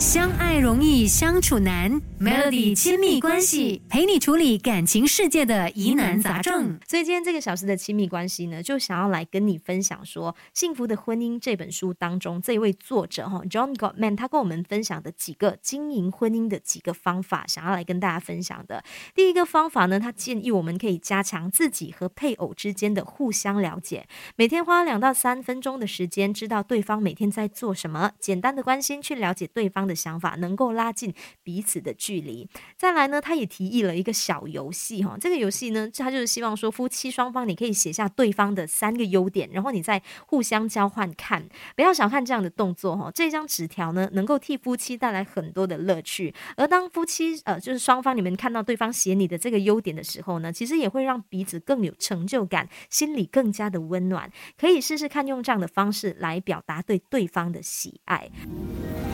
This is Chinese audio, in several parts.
相爱容易相处难，Melody 亲密关系陪你处理感情世界的疑难杂症。所以今天这个小时的亲密关系呢，就想要来跟你分享说，《幸福的婚姻》这本书当中，这位作者哈 John Gottman 他跟我们分享的几个经营婚姻的几个方法，想要来跟大家分享的。第一个方法呢，他建议我们可以加强自己和配偶之间的互相了解，每天花两到三分钟的时间，知道对方每天在做什么，简单的关心去了解对方。的想法能够拉近彼此的距离。再来呢，他也提议了一个小游戏哈。这个游戏呢，他就是希望说夫妻双方你可以写下对方的三个优点，然后你再互相交换看。不要小看这样的动作哈。这张纸条呢，能够替夫妻带来很多的乐趣。而当夫妻呃，就是双方你们看到对方写你的这个优点的时候呢，其实也会让彼此更有成就感，心里更加的温暖。可以试试看用这样的方式来表达对对方的喜爱。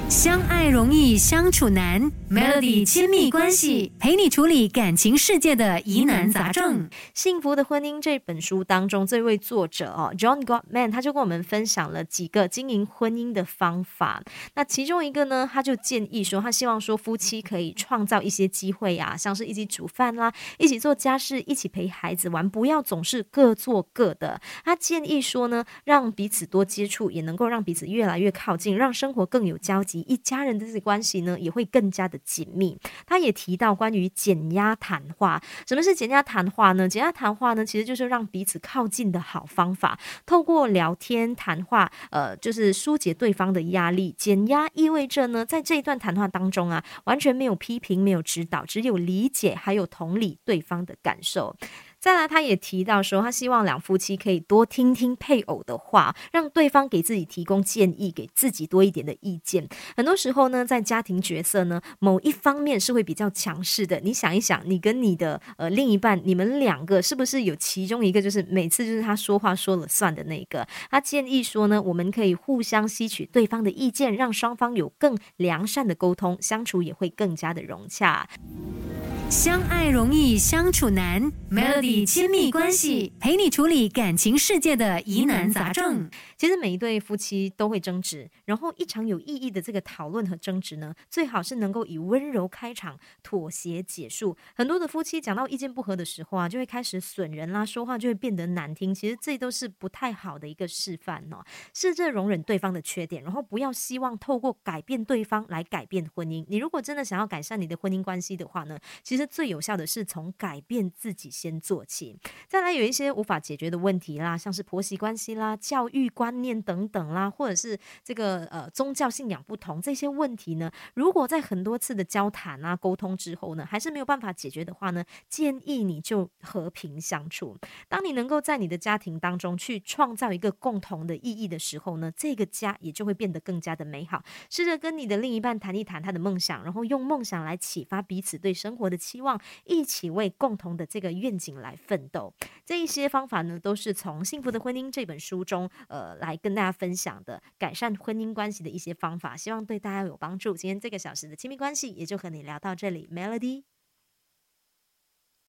相爱容易相处难，Melody 亲密关系陪你处理感情世界的疑难杂症。幸福的婚姻这本书当中，这位作者哦，John Gottman，他就跟我们分享了几个经营婚姻的方法。那其中一个呢，他就建议说，他希望说夫妻可以创造一些机会啊，像是一起煮饭啦，一起做家事，一起陪孩子玩，不要总是各做各的。他建议说呢，让彼此多接触，也能够让彼此越来越靠近，让生活更有交集。一家人的关系呢，也会更加的紧密。他也提到关于减压谈话，什么是减压谈话呢？减压谈话呢，其实就是让彼此靠近的好方法。透过聊天谈话，呃，就是疏解对方的压力。减压意味着呢，在这一段谈话当中啊，完全没有批评，没有指导，只有理解，还有同理对方的感受。再来，他也提到说，他希望两夫妻可以多听听配偶的话，让对方给自己提供建议，给自己多一点的意见。很多时候呢，在家庭角色呢，某一方面是会比较强势的。你想一想，你跟你的呃另一半，你们两个是不是有其中一个就是每次就是他说话说了算的那个？他建议说呢，我们可以互相吸取对方的意见，让双方有更良善的沟通，相处也会更加的融洽。相爱容易相处难，Melody 亲密关系陪你处理感情世界的疑难杂症。其实每一对夫妻都会争执，然后一场有意义的这个讨论和争执呢，最好是能够以温柔开场，妥协结束。很多的夫妻讲到意见不合的时候啊，就会开始损人啦，说话就会变得难听。其实这都是不太好的一个示范哦。试着容忍对方的缺点，然后不要希望透过改变对方来改变婚姻。你如果真的想要改善你的婚姻关系的话呢，其其实最有效的是从改变自己先做起。再来有一些无法解决的问题啦，像是婆媳关系啦、教育观念等等啦，或者是这个呃宗教信仰不同这些问题呢，如果在很多次的交谈啊沟通之后呢，还是没有办法解决的话呢，建议你就和平相处。当你能够在你的家庭当中去创造一个共同的意义的时候呢，这个家也就会变得更加的美好。试着跟你的另一半谈一谈他的梦想，然后用梦想来启发彼此对生活的。希望一起为共同的这个愿景来奋斗。这一些方法呢，都是从《幸福的婚姻》这本书中，呃，来跟大家分享的改善婚姻关系的一些方法，希望对大家有帮助。今天这个小时的亲密关系也就和你聊到这里，Melody。